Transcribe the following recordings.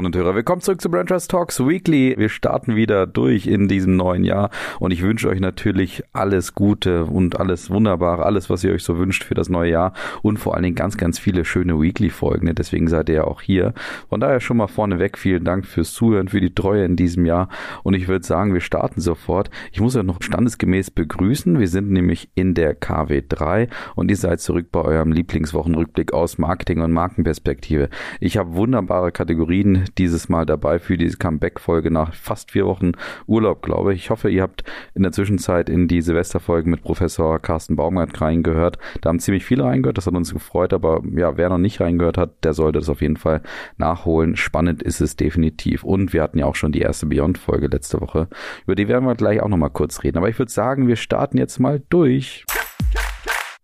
Hörerinnen und Hörer, willkommen zurück zu Brand Trust Talks Weekly. Wir starten wieder durch in diesem neuen Jahr und ich wünsche euch natürlich alles Gute und alles Wunderbare, alles, was ihr euch so wünscht für das neue Jahr und vor allen Dingen ganz, ganz viele schöne Weekly-Folgen. Deswegen seid ihr ja auch hier. Von daher schon mal vorneweg vielen Dank fürs Zuhören, für die Treue in diesem Jahr und ich würde sagen, wir starten sofort. Ich muss ja noch standesgemäß begrüßen. Wir sind nämlich in der KW3 und ihr seid zurück bei eurem Lieblingswochenrückblick aus Marketing und Marken Perspektive. Ich habe wunderbare Kategorien dieses Mal dabei für diese Comeback-Folge nach fast vier Wochen Urlaub, glaube ich. Ich hoffe, ihr habt in der Zwischenzeit in die Silvesterfolge mit Professor Carsten Baumgart reingehört. Da haben ziemlich viele reingehört, das hat uns gefreut, aber ja, wer noch nicht reingehört hat, der sollte das auf jeden Fall nachholen. Spannend ist es definitiv. Und wir hatten ja auch schon die erste Beyond-Folge letzte Woche. Über die werden wir gleich auch nochmal kurz reden. Aber ich würde sagen, wir starten jetzt mal durch.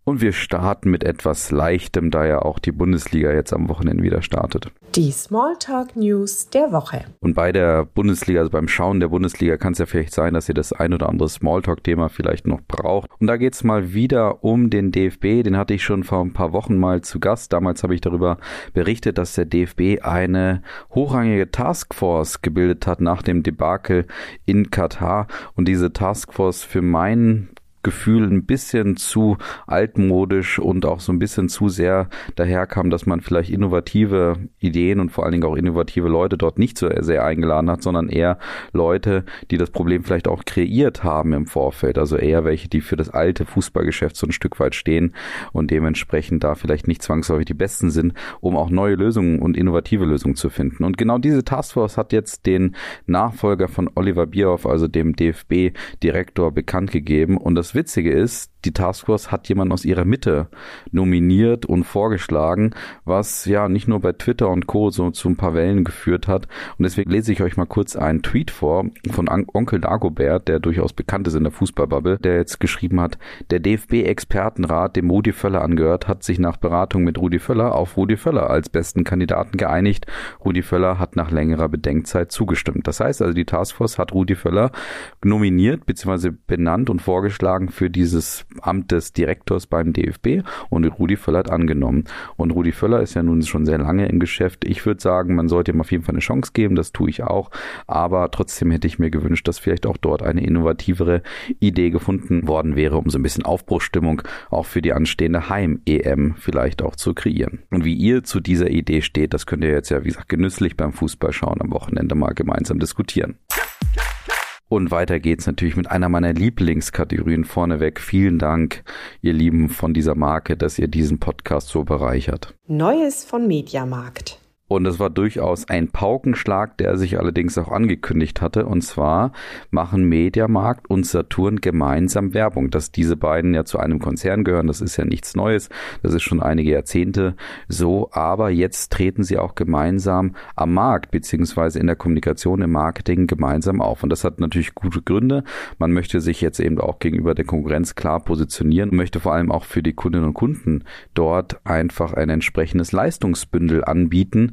Und wir starten mit etwas Leichtem, da ja auch die Bundesliga jetzt am Wochenende wieder startet. Die Smalltalk News der Woche. Und bei der Bundesliga, also beim Schauen der Bundesliga, kann es ja vielleicht sein, dass ihr das ein oder andere Smalltalk-Thema vielleicht noch braucht. Und da geht es mal wieder um den DFB. Den hatte ich schon vor ein paar Wochen mal zu Gast. Damals habe ich darüber berichtet, dass der DFB eine hochrangige Taskforce gebildet hat nach dem Debakel in Katar. Und diese Taskforce für meinen Gefühl ein bisschen zu altmodisch und auch so ein bisschen zu sehr daherkam, dass man vielleicht innovative Ideen und vor allen Dingen auch innovative Leute dort nicht so sehr eingeladen hat, sondern eher Leute, die das Problem vielleicht auch kreiert haben im Vorfeld. Also eher welche, die für das alte Fußballgeschäft so ein Stück weit stehen und dementsprechend da vielleicht nicht zwangsläufig die besten sind, um auch neue Lösungen und innovative Lösungen zu finden. Und genau diese Taskforce hat jetzt den Nachfolger von Oliver Bierhoff, also dem DFB-Direktor, bekannt gegeben und das Witzige ist, die Taskforce hat jemanden aus ihrer Mitte nominiert und vorgeschlagen, was ja nicht nur bei Twitter und Co. so zu ein paar Wellen geführt hat. Und deswegen lese ich euch mal kurz einen Tweet vor von Onkel Dagobert, der durchaus bekannt ist in der Fußballbubble, der jetzt geschrieben hat, der DFB-Expertenrat, dem Rudi Völler angehört, hat sich nach Beratung mit Rudi Völler auf Rudi Völler als besten Kandidaten geeinigt. Rudi Völler hat nach längerer Bedenkzeit zugestimmt. Das heißt also, die Taskforce hat Rudi Völler nominiert bzw. benannt und vorgeschlagen, für dieses Amt des Direktors beim DFB und Rudi Völler hat angenommen. Und Rudi Völler ist ja nun schon sehr lange im Geschäft. Ich würde sagen, man sollte ihm auf jeden Fall eine Chance geben, das tue ich auch. Aber trotzdem hätte ich mir gewünscht, dass vielleicht auch dort eine innovativere Idee gefunden worden wäre, um so ein bisschen Aufbruchstimmung auch für die anstehende Heim-EM vielleicht auch zu kreieren. Und wie ihr zu dieser Idee steht, das könnt ihr jetzt ja, wie gesagt, genüsslich beim Fußball schauen am Wochenende mal gemeinsam diskutieren. Und weiter geht's natürlich mit einer meiner Lieblingskategorien vorneweg. Vielen Dank, ihr Lieben von dieser Marke, dass ihr diesen Podcast so bereichert. Neues von Mediamarkt. Und es war durchaus ein Paukenschlag, der sich allerdings auch angekündigt hatte. Und zwar machen Mediamarkt und Saturn gemeinsam Werbung. Dass diese beiden ja zu einem Konzern gehören, das ist ja nichts Neues. Das ist schon einige Jahrzehnte so. Aber jetzt treten sie auch gemeinsam am Markt, beziehungsweise in der Kommunikation, im Marketing gemeinsam auf. Und das hat natürlich gute Gründe. Man möchte sich jetzt eben auch gegenüber der Konkurrenz klar positionieren und möchte vor allem auch für die Kundinnen und Kunden dort einfach ein entsprechendes Leistungsbündel anbieten,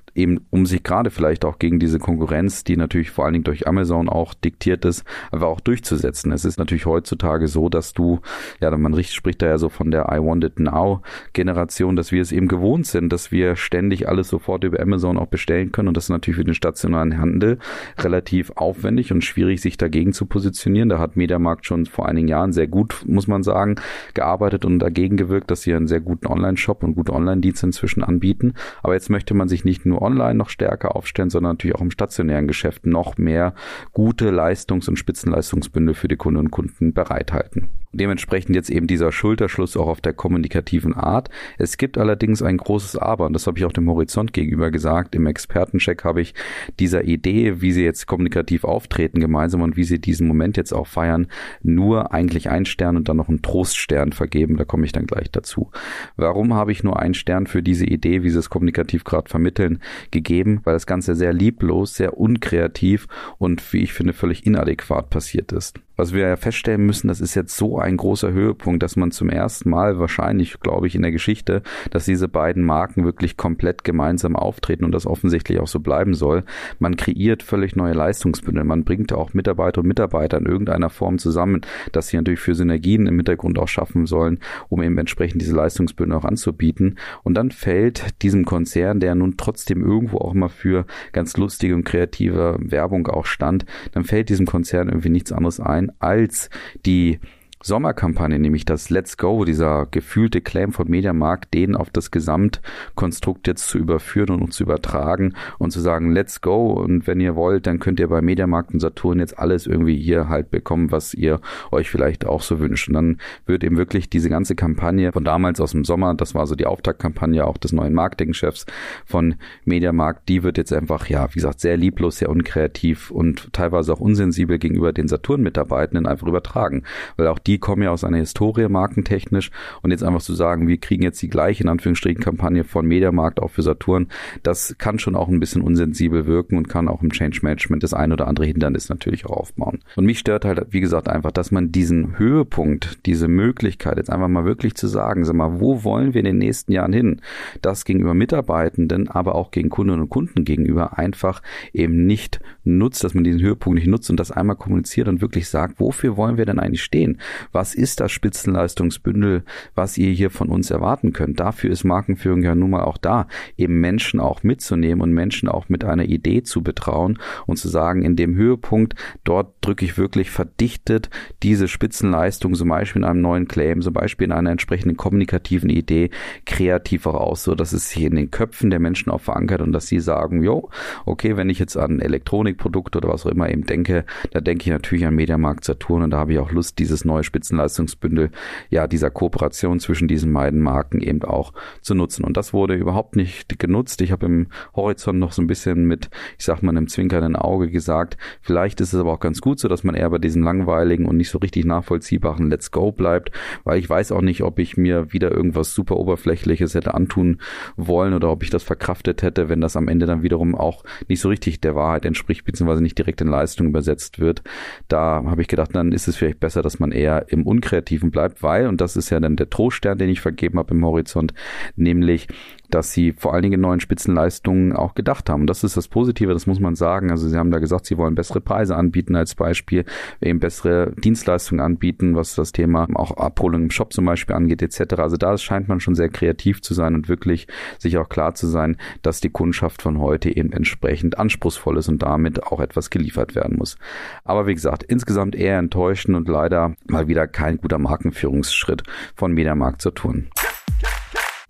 eben um sich gerade vielleicht auch gegen diese Konkurrenz, die natürlich vor allen Dingen durch Amazon auch diktiert ist, aber auch durchzusetzen. Es ist natürlich heutzutage so, dass du, ja, man spricht da ja so von der I Want It Now Generation, dass wir es eben gewohnt sind, dass wir ständig alles sofort über Amazon auch bestellen können und das ist natürlich für den stationären Handel relativ aufwendig und schwierig, sich dagegen zu positionieren. Da hat Mediamarkt schon vor einigen Jahren sehr gut, muss man sagen, gearbeitet und dagegen gewirkt, dass sie einen sehr guten Online-Shop und gute Online-Dienste inzwischen anbieten. Aber jetzt möchte man sich nicht nur online noch stärker aufstellen, sondern natürlich auch im stationären Geschäft noch mehr gute Leistungs- und Spitzenleistungsbündel für die Kundinnen und Kunden bereithalten. Dementsprechend jetzt eben dieser Schulterschluss auch auf der kommunikativen Art. Es gibt allerdings ein großes Aber, und das habe ich auch dem Horizont gegenüber gesagt. Im Expertencheck habe ich dieser Idee, wie sie jetzt kommunikativ auftreten gemeinsam und wie sie diesen Moment jetzt auch feiern, nur eigentlich einen Stern und dann noch einen Troststern vergeben. Da komme ich dann gleich dazu. Warum habe ich nur einen Stern für diese Idee, wie sie es kommunikativ gerade vermitteln? Gegeben, weil das Ganze sehr lieblos, sehr unkreativ und wie ich finde völlig inadäquat passiert ist. Was wir ja feststellen müssen, das ist jetzt so ein großer Höhepunkt, dass man zum ersten Mal wahrscheinlich, glaube ich, in der Geschichte, dass diese beiden Marken wirklich komplett gemeinsam auftreten und das offensichtlich auch so bleiben soll. Man kreiert völlig neue Leistungsbündel. Man bringt auch Mitarbeiter und Mitarbeiter in irgendeiner Form zusammen, dass sie natürlich für Synergien im Hintergrund auch schaffen sollen, um eben entsprechend diese Leistungsbündel auch anzubieten. Und dann fällt diesem Konzern, der nun trotzdem irgendwo auch mal für ganz lustige und kreative Werbung auch stand, dann fällt diesem Konzern irgendwie nichts anderes ein, als die Sommerkampagne, nämlich das Let's Go, dieser gefühlte Claim von Mediamarkt, den auf das Gesamtkonstrukt jetzt zu überführen und zu übertragen und zu sagen, Let's Go und wenn ihr wollt, dann könnt ihr bei Mediamarkt und Saturn jetzt alles irgendwie hier halt bekommen, was ihr euch vielleicht auch so wünscht. Und dann wird eben wirklich diese ganze Kampagne von damals aus dem Sommer, das war so die Auftaktkampagne auch des neuen Marketingchefs von Mediamarkt, die wird jetzt einfach, ja, wie gesagt, sehr lieblos, sehr unkreativ und teilweise auch unsensibel gegenüber den Saturn-Mitarbeitenden einfach übertragen, weil auch die die kommen ja aus einer Historie markentechnisch und jetzt einfach zu sagen, wir kriegen jetzt die gleiche in Anführungsstrichen Kampagne von Mediamarkt auch für Saturn, das kann schon auch ein bisschen unsensibel wirken und kann auch im Change Management das ein oder andere Hindernis natürlich auch aufbauen. Und mich stört halt, wie gesagt, einfach, dass man diesen Höhepunkt, diese Möglichkeit jetzt einfach mal wirklich zu sagen, sag mal, wo wollen wir in den nächsten Jahren hin? Das gegenüber Mitarbeitenden, aber auch gegen Kundinnen und Kunden gegenüber einfach eben nicht nutzt, dass man diesen Höhepunkt nicht nutzt und das einmal kommuniziert und wirklich sagt, wofür wollen wir denn eigentlich stehen? Was ist das Spitzenleistungsbündel, was ihr hier von uns erwarten könnt. Dafür ist Markenführung ja nun mal auch da, eben Menschen auch mitzunehmen und Menschen auch mit einer Idee zu betrauen und zu sagen, in dem Höhepunkt, dort drücke ich wirklich verdichtet diese Spitzenleistung, zum Beispiel in einem neuen Claim, zum Beispiel in einer entsprechenden kommunikativen Idee, kreativ heraus, so dass es sich in den Köpfen der Menschen auch verankert und dass sie sagen, jo, okay, wenn ich jetzt an Elektronikprodukte oder was auch immer eben denke, da denke ich natürlich an Mediamarkt Saturn und da habe ich auch Lust, dieses neue Spitzenleistungsbündel ja dieser Kooperation zwischen diesen beiden Marken eben auch zu nutzen. Und das wurde überhaupt nicht genutzt. Ich habe im Horizont noch so ein bisschen mit, ich sag mal, einem zwinkernden Auge gesagt, vielleicht ist es aber auch ganz gut so, dass man eher bei diesem langweiligen und nicht so richtig nachvollziehbaren Let's Go bleibt, weil ich weiß auch nicht, ob ich mir wieder irgendwas super Oberflächliches hätte antun wollen oder ob ich das verkraftet hätte, wenn das am Ende dann wiederum auch nicht so richtig der Wahrheit entspricht, beziehungsweise nicht direkt in Leistung übersetzt wird. Da habe ich gedacht, dann ist es vielleicht besser, dass man eher im Unkreativen bleibt, weil, und das ist ja dann der Troststern, den ich vergeben habe im Horizont, nämlich dass sie vor allen Dingen in neuen Spitzenleistungen auch gedacht haben. Das ist das Positive, das muss man sagen. Also sie haben da gesagt, sie wollen bessere Preise anbieten als Beispiel, eben bessere Dienstleistungen anbieten, was das Thema auch Abholung im Shop zum Beispiel angeht, etc. Also da scheint man schon sehr kreativ zu sein und wirklich sich auch klar zu sein, dass die Kundschaft von heute eben entsprechend anspruchsvoll ist und damit auch etwas geliefert werden muss. Aber wie gesagt, insgesamt eher enttäuschend und leider mal wieder kein guter Markenführungsschritt von Mediamarkt Saturn.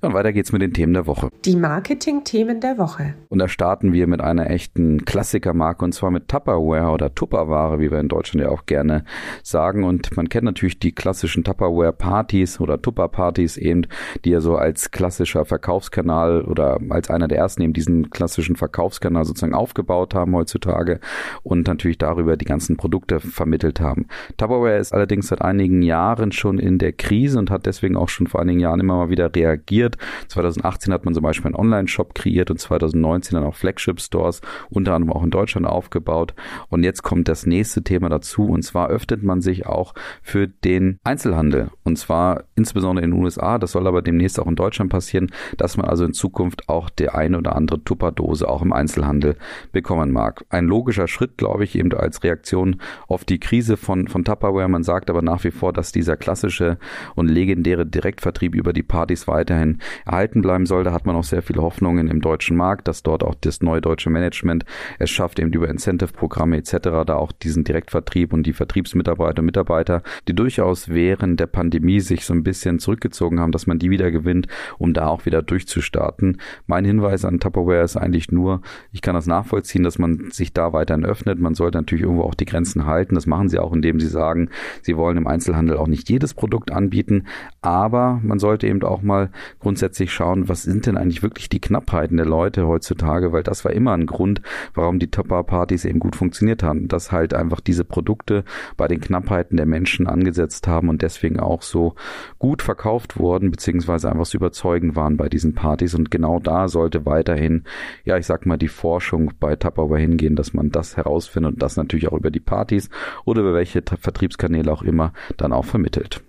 Und weiter geht's mit den Themen der Woche. Die Marketing-Themen der Woche. Und da starten wir mit einer echten Klassikermarke und zwar mit Tupperware oder Tupperware, wie wir in Deutschland ja auch gerne sagen. Und man kennt natürlich die klassischen Tupperware-Partys oder Tupper-Partys eben, die ja so als klassischer Verkaufskanal oder als einer der ersten eben diesen klassischen Verkaufskanal sozusagen aufgebaut haben heutzutage und natürlich darüber die ganzen Produkte vermittelt haben. Tupperware ist allerdings seit einigen Jahren schon in der Krise und hat deswegen auch schon vor einigen Jahren immer mal wieder reagiert kreiert. 2018 hat man zum Beispiel einen Online-Shop kreiert und 2019 dann auch Flagship-Stores, unter anderem auch in Deutschland aufgebaut. Und jetzt kommt das nächste Thema dazu und zwar öffnet man sich auch für den Einzelhandel und zwar insbesondere in den USA. Das soll aber demnächst auch in Deutschland passieren, dass man also in Zukunft auch der eine oder andere Tupperdose auch im Einzelhandel bekommen mag. Ein logischer Schritt, glaube ich, eben als Reaktion auf die Krise von, von Tupperware. Man sagt aber nach wie vor, dass dieser klassische und legendäre Direktvertrieb über die Partys weiterhin erhalten bleiben soll. Da hat man auch sehr viele Hoffnungen im deutschen Markt, dass dort auch das neue deutsche Management es schafft, eben über Incentive-Programme etc. da auch diesen Direktvertrieb und die Vertriebsmitarbeiter und Mitarbeiter, die durchaus während der Pandemie sich so ein bisschen zurückgezogen haben, dass man die wieder gewinnt, um da auch wieder durchzustarten. Mein Hinweis an Tupperware ist eigentlich nur, ich kann das nachvollziehen, dass man sich da weiterhin öffnet. Man sollte natürlich irgendwo auch die Grenzen halten. Das machen sie auch, indem sie sagen, sie wollen im Einzelhandel auch nicht jedes Produkt anbieten, aber man sollte eben auch mal grundsätzlich schauen, was sind denn eigentlich wirklich die Knappheiten der Leute heutzutage, weil das war immer ein Grund, warum die Top-Partys eben gut funktioniert haben, dass halt einfach diese Produkte bei den Knappheiten der Menschen angesetzt haben und deswegen auch so gut verkauft wurden, beziehungsweise einfach so überzeugend waren bei diesen Partys. Und genau da sollte weiterhin, ja, ich sag mal, die Forschung bei Tupperware hingehen, dass man das herausfindet und das natürlich auch über die Partys oder über welche Vertriebskanäle auch immer dann auch vermittelt.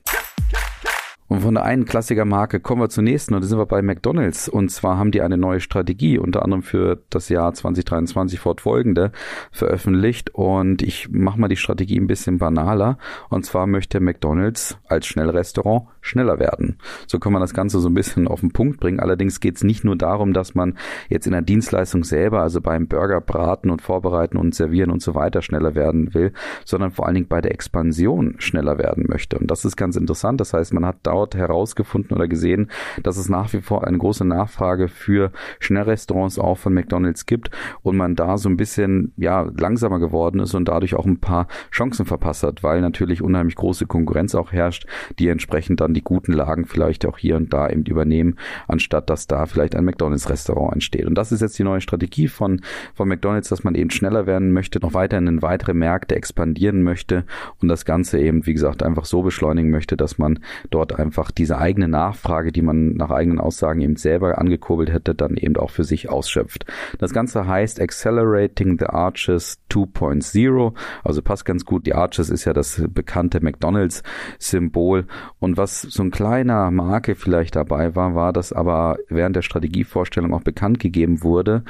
Und von der einen Klassikermarke kommen wir zur nächsten und da sind wir bei McDonalds. Und zwar haben die eine neue Strategie, unter anderem für das Jahr 2023 fortfolgende, veröffentlicht. Und ich mache mal die Strategie ein bisschen banaler. Und zwar möchte McDonalds als Schnellrestaurant schneller werden. So kann man das Ganze so ein bisschen auf den Punkt bringen. Allerdings geht es nicht nur darum, dass man jetzt in der Dienstleistung selber, also beim Burger braten und vorbereiten und servieren und so weiter schneller werden will, sondern vor allen Dingen bei der Expansion schneller werden möchte. Und das ist ganz interessant. Das heißt, man hat dort herausgefunden oder gesehen, dass es nach wie vor eine große Nachfrage für Schnellrestaurants auch von McDonald's gibt und man da so ein bisschen ja langsamer geworden ist und dadurch auch ein paar Chancen verpasst hat, weil natürlich unheimlich große Konkurrenz auch herrscht, die entsprechend dann die guten Lagen vielleicht auch hier und da eben übernehmen, anstatt dass da vielleicht ein McDonald's-Restaurant entsteht. Und das ist jetzt die neue Strategie von, von McDonald's, dass man eben schneller werden möchte, noch weiter in weitere Märkte expandieren möchte und das Ganze eben, wie gesagt, einfach so beschleunigen möchte, dass man dort einfach diese eigene Nachfrage, die man nach eigenen Aussagen eben selber angekurbelt hätte, dann eben auch für sich ausschöpft. Das Ganze heißt Accelerating the Arches 2.0, also passt ganz gut. Die Arches ist ja das bekannte McDonalds-Symbol und was so ein kleiner Marke vielleicht dabei war, war, dass aber während der Strategievorstellung auch bekannt gegeben wurde,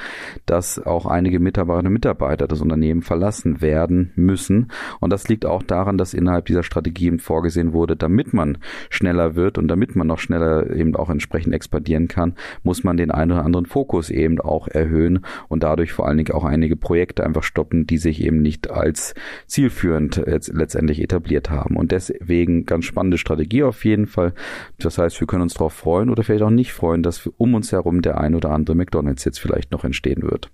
dass auch einige Mitarbeiterinnen und Mitarbeiter das Unternehmen verlassen werden müssen und das liegt auch daran, dass innerhalb dieser Strategie vorgesehen wurde, damit man schneller wird und damit man noch schneller eben auch entsprechend expandieren kann, muss man den einen oder anderen Fokus eben auch erhöhen und dadurch vor allen Dingen auch einige Projekte einfach stoppen, die sich eben nicht als zielführend letztendlich etabliert haben. Und deswegen ganz spannende Strategie auf jeden Fall. Das heißt, wir können uns darauf freuen oder vielleicht auch nicht freuen, dass um uns herum der ein oder andere McDonalds jetzt vielleicht noch entstehen wird.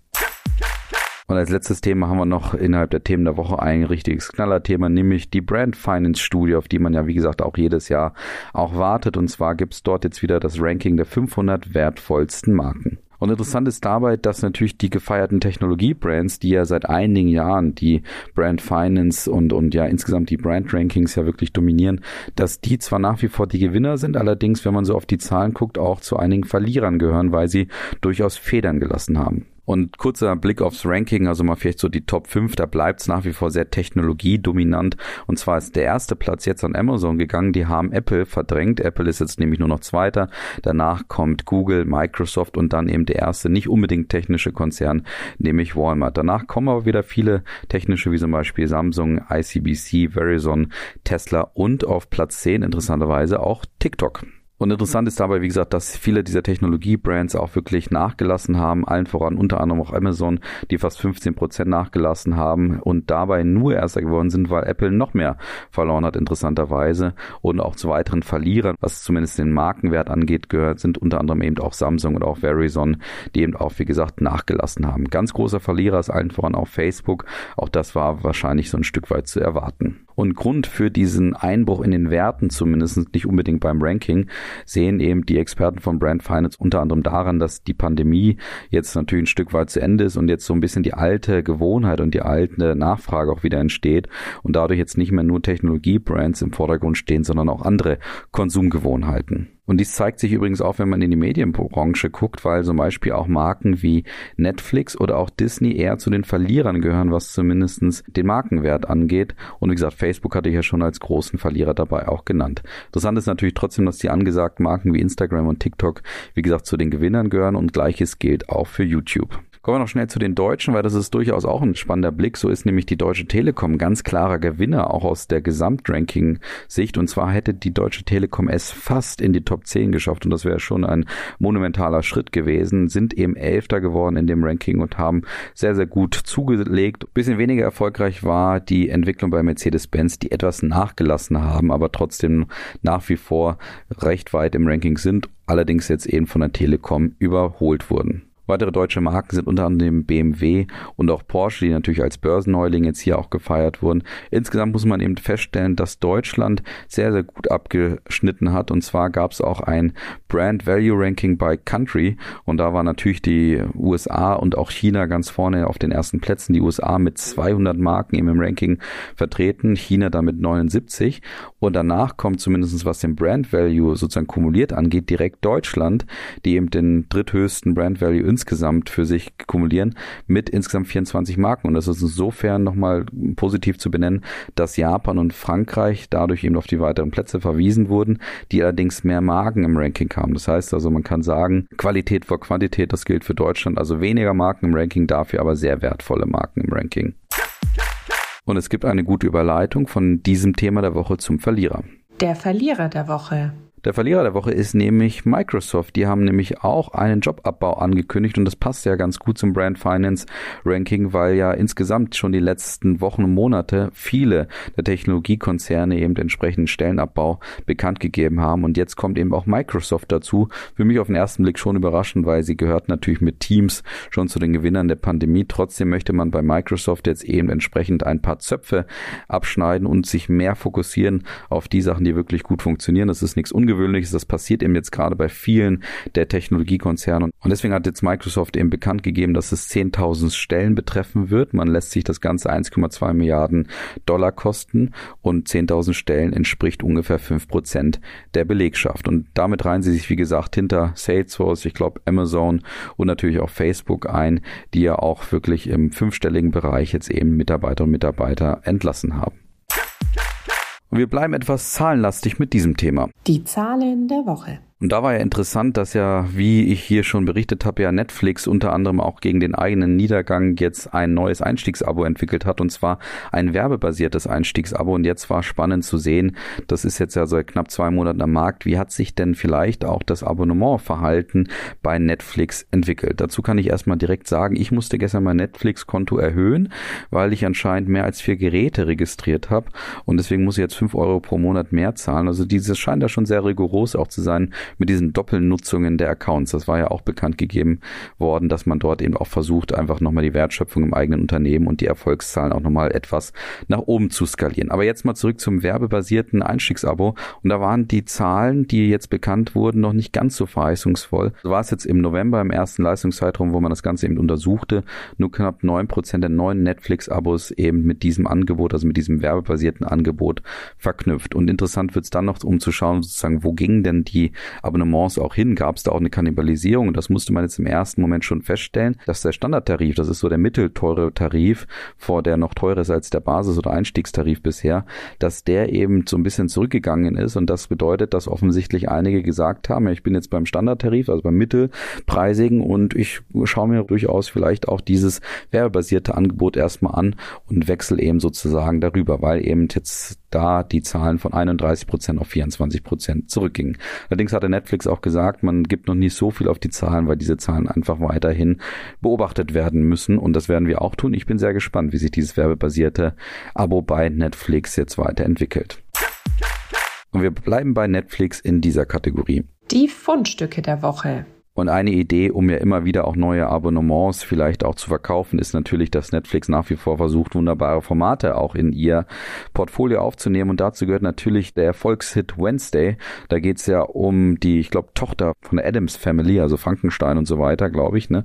Und als letztes Thema haben wir noch innerhalb der Themen der Woche ein richtiges Knallerthema, nämlich die Brand Finance Studie, auf die man ja wie gesagt auch jedes Jahr auch wartet. Und zwar gibt's dort jetzt wieder das Ranking der 500 wertvollsten Marken. Und interessant ist dabei, dass natürlich die gefeierten Technologiebrands, die ja seit einigen Jahren die Brand Finance und, und ja insgesamt die Brand Rankings ja wirklich dominieren, dass die zwar nach wie vor die Gewinner sind, allerdings, wenn man so auf die Zahlen guckt, auch zu einigen Verlierern gehören, weil sie durchaus Federn gelassen haben. Und kurzer Blick aufs Ranking, also mal vielleicht so die Top 5, da bleibt es nach wie vor sehr technologiedominant. Und zwar ist der erste Platz jetzt an Amazon gegangen, die haben Apple verdrängt. Apple ist jetzt nämlich nur noch Zweiter. Danach kommt Google, Microsoft und dann eben der erste nicht unbedingt technische Konzern, nämlich Walmart. Danach kommen aber wieder viele technische, wie zum Beispiel Samsung, ICBC, Verizon, Tesla und auf Platz 10 interessanterweise auch TikTok. Und interessant ist dabei, wie gesagt, dass viele dieser Technologie-Brands auch wirklich nachgelassen haben, allen voran unter anderem auch Amazon, die fast 15 Prozent nachgelassen haben und dabei nur Erster geworden sind, weil Apple noch mehr verloren hat, interessanterweise. Und auch zu weiteren Verlierern, was zumindest den Markenwert angeht, gehört, sind unter anderem eben auch Samsung und auch Verizon, die eben auch, wie gesagt, nachgelassen haben. Ganz großer Verlierer ist allen voran auch Facebook. Auch das war wahrscheinlich so ein Stück weit zu erwarten. Und Grund für diesen Einbruch in den Werten, zumindest nicht unbedingt beim Ranking, sehen eben die Experten von Brand Finance unter anderem daran, dass die Pandemie jetzt natürlich ein Stück weit zu Ende ist und jetzt so ein bisschen die alte Gewohnheit und die alte Nachfrage auch wieder entsteht und dadurch jetzt nicht mehr nur Technologie-Brands im Vordergrund stehen, sondern auch andere Konsumgewohnheiten. Und dies zeigt sich übrigens auch, wenn man in die Medienbranche guckt, weil zum Beispiel auch Marken wie Netflix oder auch Disney eher zu den Verlierern gehören, was zumindestens den Markenwert angeht. Und wie gesagt, Facebook hatte ich ja schon als großen Verlierer dabei auch genannt. Interessant ist natürlich trotzdem, dass die angesagten Marken wie Instagram und TikTok, wie gesagt, zu den Gewinnern gehören und gleiches gilt auch für YouTube. Kommen wir noch schnell zu den Deutschen, weil das ist durchaus auch ein spannender Blick. So ist nämlich die Deutsche Telekom ganz klarer Gewinner, auch aus der Gesamtranking-Sicht. Und zwar hätte die Deutsche Telekom es fast in die Top 10 geschafft. Und das wäre schon ein monumentaler Schritt gewesen. Sind eben Elfter geworden in dem Ranking und haben sehr, sehr gut zugelegt. Bisschen weniger erfolgreich war die Entwicklung bei Mercedes-Benz, die etwas nachgelassen haben, aber trotzdem nach wie vor recht weit im Ranking sind. Allerdings jetzt eben von der Telekom überholt wurden. Weitere deutsche Marken sind unter anderem BMW und auch Porsche, die natürlich als Börsenneuling jetzt hier auch gefeiert wurden. Insgesamt muss man eben feststellen, dass Deutschland sehr, sehr gut abgeschnitten hat. Und zwar gab es auch ein Brand Value Ranking by Country. Und da war natürlich die USA und auch China ganz vorne auf den ersten Plätzen. Die USA mit 200 Marken eben im Ranking vertreten, China damit 79. Und danach kommt zumindest was den Brand Value sozusagen kumuliert angeht, direkt Deutschland, die eben den dritthöchsten Brand Value insgesamt für sich kumulieren mit insgesamt 24 Marken. Und das ist insofern nochmal positiv zu benennen, dass Japan und Frankreich dadurch eben auf die weiteren Plätze verwiesen wurden, die allerdings mehr Marken im Ranking haben. Das heißt also, man kann sagen, Qualität vor Quantität, das gilt für Deutschland, also weniger Marken im Ranking, dafür aber sehr wertvolle Marken im Ranking. Und es gibt eine gute Überleitung von diesem Thema der Woche zum Verlierer. Der Verlierer der Woche. Der Verlierer der Woche ist nämlich Microsoft. Die haben nämlich auch einen Jobabbau angekündigt und das passt ja ganz gut zum Brand Finance Ranking, weil ja insgesamt schon die letzten Wochen und Monate viele der Technologiekonzerne eben entsprechenden Stellenabbau bekannt gegeben haben und jetzt kommt eben auch Microsoft dazu. Für mich auf den ersten Blick schon überraschend, weil sie gehört natürlich mit Teams schon zu den Gewinnern der Pandemie. Trotzdem möchte man bei Microsoft jetzt eben entsprechend ein paar Zöpfe abschneiden und sich mehr fokussieren auf die Sachen, die wirklich gut funktionieren. Das ist nichts Ungewöhnliches. Das passiert eben jetzt gerade bei vielen der Technologiekonzerne. Und deswegen hat jetzt Microsoft eben bekannt gegeben, dass es 10.000 Stellen betreffen wird. Man lässt sich das Ganze 1,2 Milliarden Dollar kosten und 10.000 Stellen entspricht ungefähr 5 Prozent der Belegschaft. Und damit reihen sie sich, wie gesagt, hinter Salesforce, ich glaube Amazon und natürlich auch Facebook ein, die ja auch wirklich im fünfstelligen Bereich jetzt eben Mitarbeiter und Mitarbeiter entlassen haben. Und wir bleiben etwas zahlenlastig mit diesem Thema. Die Zahlen der Woche. Und da war ja interessant, dass ja, wie ich hier schon berichtet habe, ja Netflix unter anderem auch gegen den eigenen Niedergang jetzt ein neues Einstiegsabo entwickelt hat und zwar ein werbebasiertes Einstiegsabo. Und jetzt war spannend zu sehen, das ist jetzt ja seit knapp zwei Monaten am Markt, wie hat sich denn vielleicht auch das Abonnementverhalten bei Netflix entwickelt? Dazu kann ich erstmal direkt sagen, ich musste gestern mein Netflix-Konto erhöhen, weil ich anscheinend mehr als vier Geräte registriert habe und deswegen muss ich jetzt fünf Euro pro Monat mehr zahlen. Also dieses scheint da schon sehr rigoros auch zu sein mit diesen Doppelnutzungen der Accounts. Das war ja auch bekannt gegeben worden, dass man dort eben auch versucht, einfach nochmal die Wertschöpfung im eigenen Unternehmen und die Erfolgszahlen auch nochmal etwas nach oben zu skalieren. Aber jetzt mal zurück zum werbebasierten Einstiegsabo. Und da waren die Zahlen, die jetzt bekannt wurden, noch nicht ganz so verheißungsvoll. So war es jetzt im November, im ersten Leistungszeitraum, wo man das Ganze eben untersuchte, nur knapp neun Prozent der neuen Netflix-Abos eben mit diesem Angebot, also mit diesem werbebasierten Angebot verknüpft. Und interessant wird es dann noch, um zu schauen, sozusagen, wo gingen denn die Abonnements auch hin, gab es da auch eine Kannibalisierung und das musste man jetzt im ersten Moment schon feststellen, dass der Standardtarif, das ist so der mittelteure Tarif, vor der noch teurer ist als der Basis- oder Einstiegstarif bisher, dass der eben so ein bisschen zurückgegangen ist und das bedeutet, dass offensichtlich einige gesagt haben, ja, ich bin jetzt beim Standardtarif, also beim mittelpreisigen und ich schaue mir durchaus vielleicht auch dieses werbebasierte Angebot erstmal an und wechsle eben sozusagen darüber, weil eben jetzt da die Zahlen von 31 Prozent auf 24 Prozent zurückgingen. Allerdings hatte Netflix auch gesagt, man gibt noch nicht so viel auf die Zahlen, weil diese Zahlen einfach weiterhin beobachtet werden müssen und das werden wir auch tun. Ich bin sehr gespannt, wie sich dieses werbebasierte Abo bei Netflix jetzt weiterentwickelt. Und wir bleiben bei Netflix in dieser Kategorie. Die Fundstücke der Woche. Und eine Idee, um ja immer wieder auch neue Abonnements vielleicht auch zu verkaufen, ist natürlich, dass Netflix nach wie vor versucht, wunderbare Formate auch in ihr Portfolio aufzunehmen. Und dazu gehört natürlich der Erfolgshit Wednesday. Da geht's ja um die, ich glaube, Tochter von der Adams Family, also Frankenstein und so weiter, glaube ich, ne?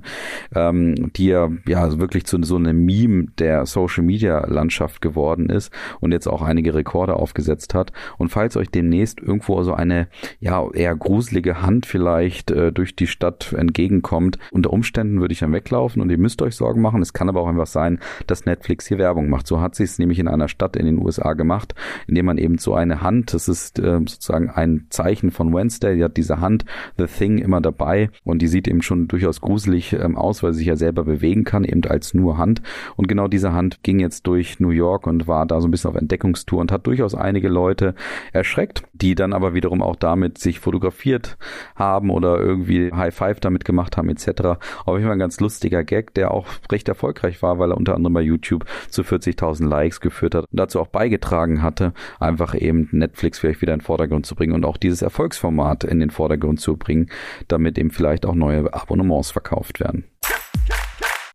Ähm, die ja, ja wirklich zu so einem Meme der Social Media Landschaft geworden ist und jetzt auch einige Rekorde aufgesetzt hat. Und falls euch demnächst irgendwo so eine, ja, eher gruselige Hand vielleicht äh, durch die Stadt Stadt entgegenkommt. Unter Umständen würde ich dann weglaufen und ihr müsst euch Sorgen machen. Es kann aber auch einfach sein, dass Netflix hier Werbung macht. So hat sie es nämlich in einer Stadt in den USA gemacht, indem man eben so eine Hand, das ist äh, sozusagen ein Zeichen von Wednesday, die hat diese Hand, The Thing, immer dabei und die sieht eben schon durchaus gruselig ähm, aus, weil sie sich ja selber bewegen kann, eben als nur Hand. Und genau diese Hand ging jetzt durch New York und war da so ein bisschen auf Entdeckungstour und hat durchaus einige Leute erschreckt, die dann aber wiederum auch damit sich fotografiert haben oder irgendwie High Five damit gemacht haben etc. Auf jeden Fall ein ganz lustiger Gag, der auch recht erfolgreich war, weil er unter anderem bei YouTube zu 40.000 Likes geführt hat und dazu auch beigetragen hatte, einfach eben Netflix vielleicht wieder in den Vordergrund zu bringen und auch dieses Erfolgsformat in den Vordergrund zu bringen, damit eben vielleicht auch neue Abonnements verkauft werden.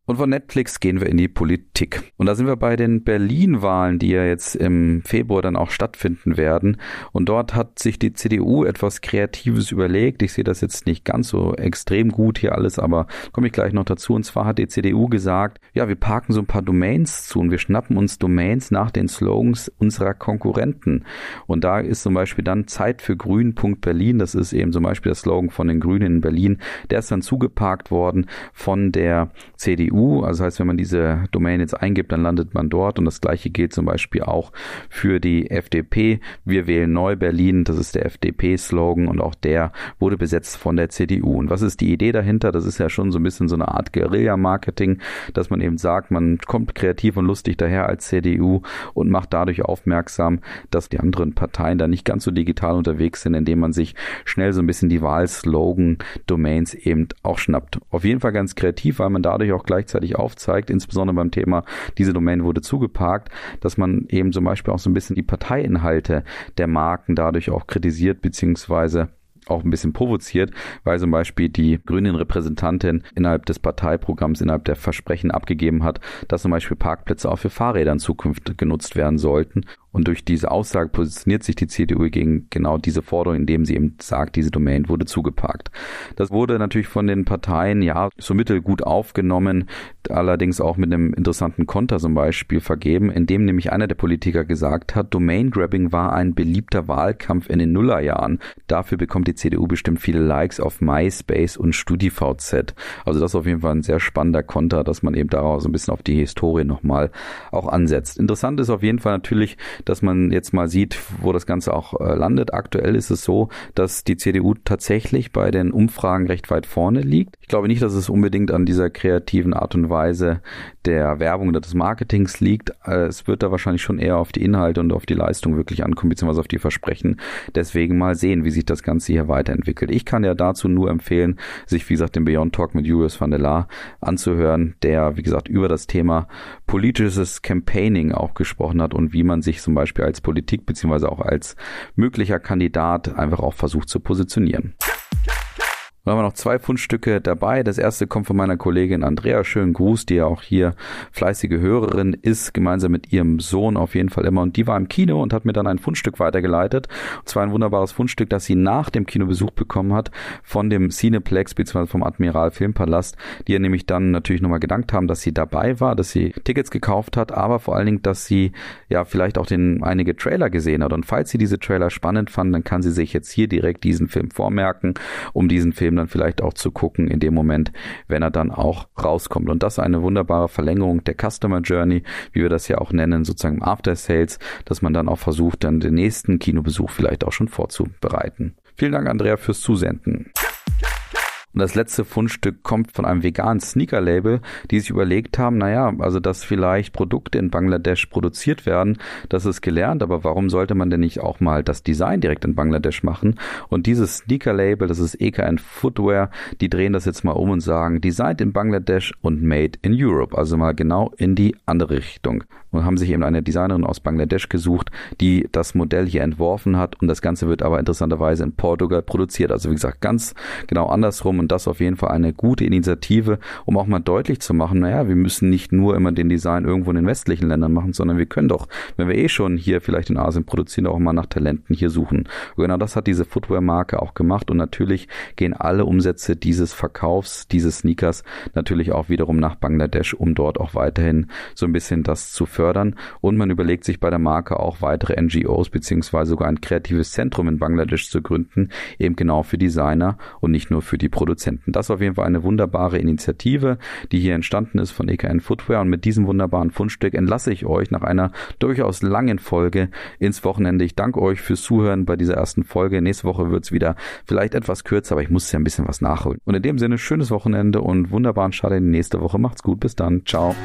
Und von Netflix gehen wir in die Politik. Und da sind wir bei den Berlin-Wahlen, die ja jetzt im Februar dann auch stattfinden werden. Und dort hat sich die CDU etwas Kreatives überlegt. Ich sehe das jetzt nicht ganz so extrem gut hier alles, aber komme ich gleich noch dazu. Und zwar hat die CDU gesagt, ja, wir parken so ein paar Domains zu und wir schnappen uns Domains nach den Slogans unserer Konkurrenten. Und da ist zum Beispiel dann Zeit für Grün.berlin. Das ist eben zum Beispiel der Slogan von den Grünen in Berlin. Der ist dann zugeparkt worden von der CDU EU. Also heißt, wenn man diese Domain jetzt eingibt, dann landet man dort. Und das gleiche gilt zum Beispiel auch für die FDP. Wir wählen neu Berlin. Das ist der FDP-Slogan und auch der wurde besetzt von der CDU. Und was ist die Idee dahinter? Das ist ja schon so ein bisschen so eine Art Guerilla-Marketing, dass man eben sagt, man kommt kreativ und lustig daher als CDU und macht dadurch aufmerksam, dass die anderen Parteien da nicht ganz so digital unterwegs sind, indem man sich schnell so ein bisschen die Wahlslogan-Domains eben auch schnappt. Auf jeden Fall ganz kreativ, weil man dadurch auch gleich gleichzeitig aufzeigt, insbesondere beim Thema, diese Domain wurde zugeparkt, dass man eben zum Beispiel auch so ein bisschen die Parteiinhalte der Marken dadurch auch kritisiert, beziehungsweise auch ein bisschen provoziert, weil zum Beispiel die grünen Repräsentantin innerhalb des Parteiprogramms, innerhalb der Versprechen abgegeben hat, dass zum Beispiel Parkplätze auch für Fahrräder in Zukunft genutzt werden sollten. Und durch diese Aussage positioniert sich die CDU gegen genau diese Forderung, indem sie eben sagt, diese Domain wurde zugeparkt. Das wurde natürlich von den Parteien ja so mittelgut aufgenommen, allerdings auch mit einem interessanten Konter zum Beispiel vergeben, in dem nämlich einer der Politiker gesagt hat, Domain Grabbing war ein beliebter Wahlkampf in den Nullerjahren. Dafür bekommt die CDU bestimmt viele Likes auf MySpace und StudiVZ. Also das ist auf jeden Fall ein sehr spannender Konter, dass man eben daraus ein bisschen auf die Historie nochmal auch ansetzt. Interessant ist auf jeden Fall natürlich, dass man jetzt mal sieht, wo das Ganze auch äh, landet. Aktuell ist es so, dass die CDU tatsächlich bei den Umfragen recht weit vorne liegt. Ich glaube nicht, dass es unbedingt an dieser kreativen Art und Weise der Werbung oder des Marketings liegt. Äh, es wird da wahrscheinlich schon eher auf die Inhalte und auf die Leistung wirklich ankommen, beziehungsweise auf die Versprechen. Deswegen mal sehen, wie sich das Ganze hier weiterentwickelt. Ich kann ja dazu nur empfehlen, sich, wie gesagt, den Beyond Talk mit Julius van der Laar anzuhören, der, wie gesagt, über das Thema politisches Campaigning auch gesprochen hat und wie man sich zum Beispiel als Politik beziehungsweise auch als möglicher Kandidat einfach auch versucht zu positionieren. Haben wir noch zwei Fundstücke dabei. Das erste kommt von meiner Kollegin Andrea. Schönen Gruß, die ja auch hier fleißige Hörerin ist, gemeinsam mit ihrem Sohn auf jeden Fall immer. Und die war im Kino und hat mir dann ein Fundstück weitergeleitet. Und zwar ein wunderbares Fundstück, das sie nach dem Kinobesuch bekommen hat von dem Cineplex bzw. vom Admiral Filmpalast, die ihr nämlich dann natürlich nochmal gedankt haben, dass sie dabei war, dass sie Tickets gekauft hat, aber vor allen Dingen, dass sie ja vielleicht auch den einige Trailer gesehen hat. Und falls sie diese Trailer spannend fand, dann kann sie sich jetzt hier direkt diesen Film vormerken, um diesen Film dann vielleicht auch zu gucken in dem Moment, wenn er dann auch rauskommt. Und das ist eine wunderbare Verlängerung der Customer Journey, wie wir das ja auch nennen, sozusagen After Sales, dass man dann auch versucht, dann den nächsten Kinobesuch vielleicht auch schon vorzubereiten. Vielen Dank, Andrea, fürs Zusenden. Und das letzte Fundstück kommt von einem veganen Sneaker-Label, die sich überlegt haben, naja, also dass vielleicht Produkte in Bangladesch produziert werden, das ist gelernt, aber warum sollte man denn nicht auch mal das Design direkt in Bangladesch machen? Und dieses Sneaker-Label, das ist EKN Footwear, die drehen das jetzt mal um und sagen, designed in Bangladesch und made in Europe, also mal genau in die andere Richtung. Und haben sich eben eine Designerin aus Bangladesch gesucht, die das Modell hier entworfen hat und das Ganze wird aber interessanterweise in Portugal produziert. Also wie gesagt, ganz genau andersrum und das auf jeden Fall eine gute Initiative, um auch mal deutlich zu machen, naja, wir müssen nicht nur immer den Design irgendwo in den westlichen Ländern machen, sondern wir können doch, wenn wir eh schon hier vielleicht in Asien produzieren, auch mal nach Talenten hier suchen. Und genau das hat diese Footwear-Marke auch gemacht und natürlich gehen alle Umsätze dieses Verkaufs, dieses Sneakers natürlich auch wiederum nach Bangladesch, um dort auch weiterhin so ein bisschen das zu fördern und man überlegt sich bei der Marke auch weitere NGOs beziehungsweise sogar ein kreatives Zentrum in Bangladesch zu gründen, eben genau für Designer und nicht nur für die. Produzenten. Das ist auf jeden Fall eine wunderbare Initiative, die hier entstanden ist von EKN Footwear. Und mit diesem wunderbaren Fundstück entlasse ich euch nach einer durchaus langen Folge ins Wochenende. Ich danke euch fürs Zuhören bei dieser ersten Folge. Nächste Woche wird es wieder vielleicht etwas kürzer, aber ich muss ja ein bisschen was nachholen. Und in dem Sinne, schönes Wochenende und wunderbaren Start in die nächste Woche. Macht's gut. Bis dann. Ciao.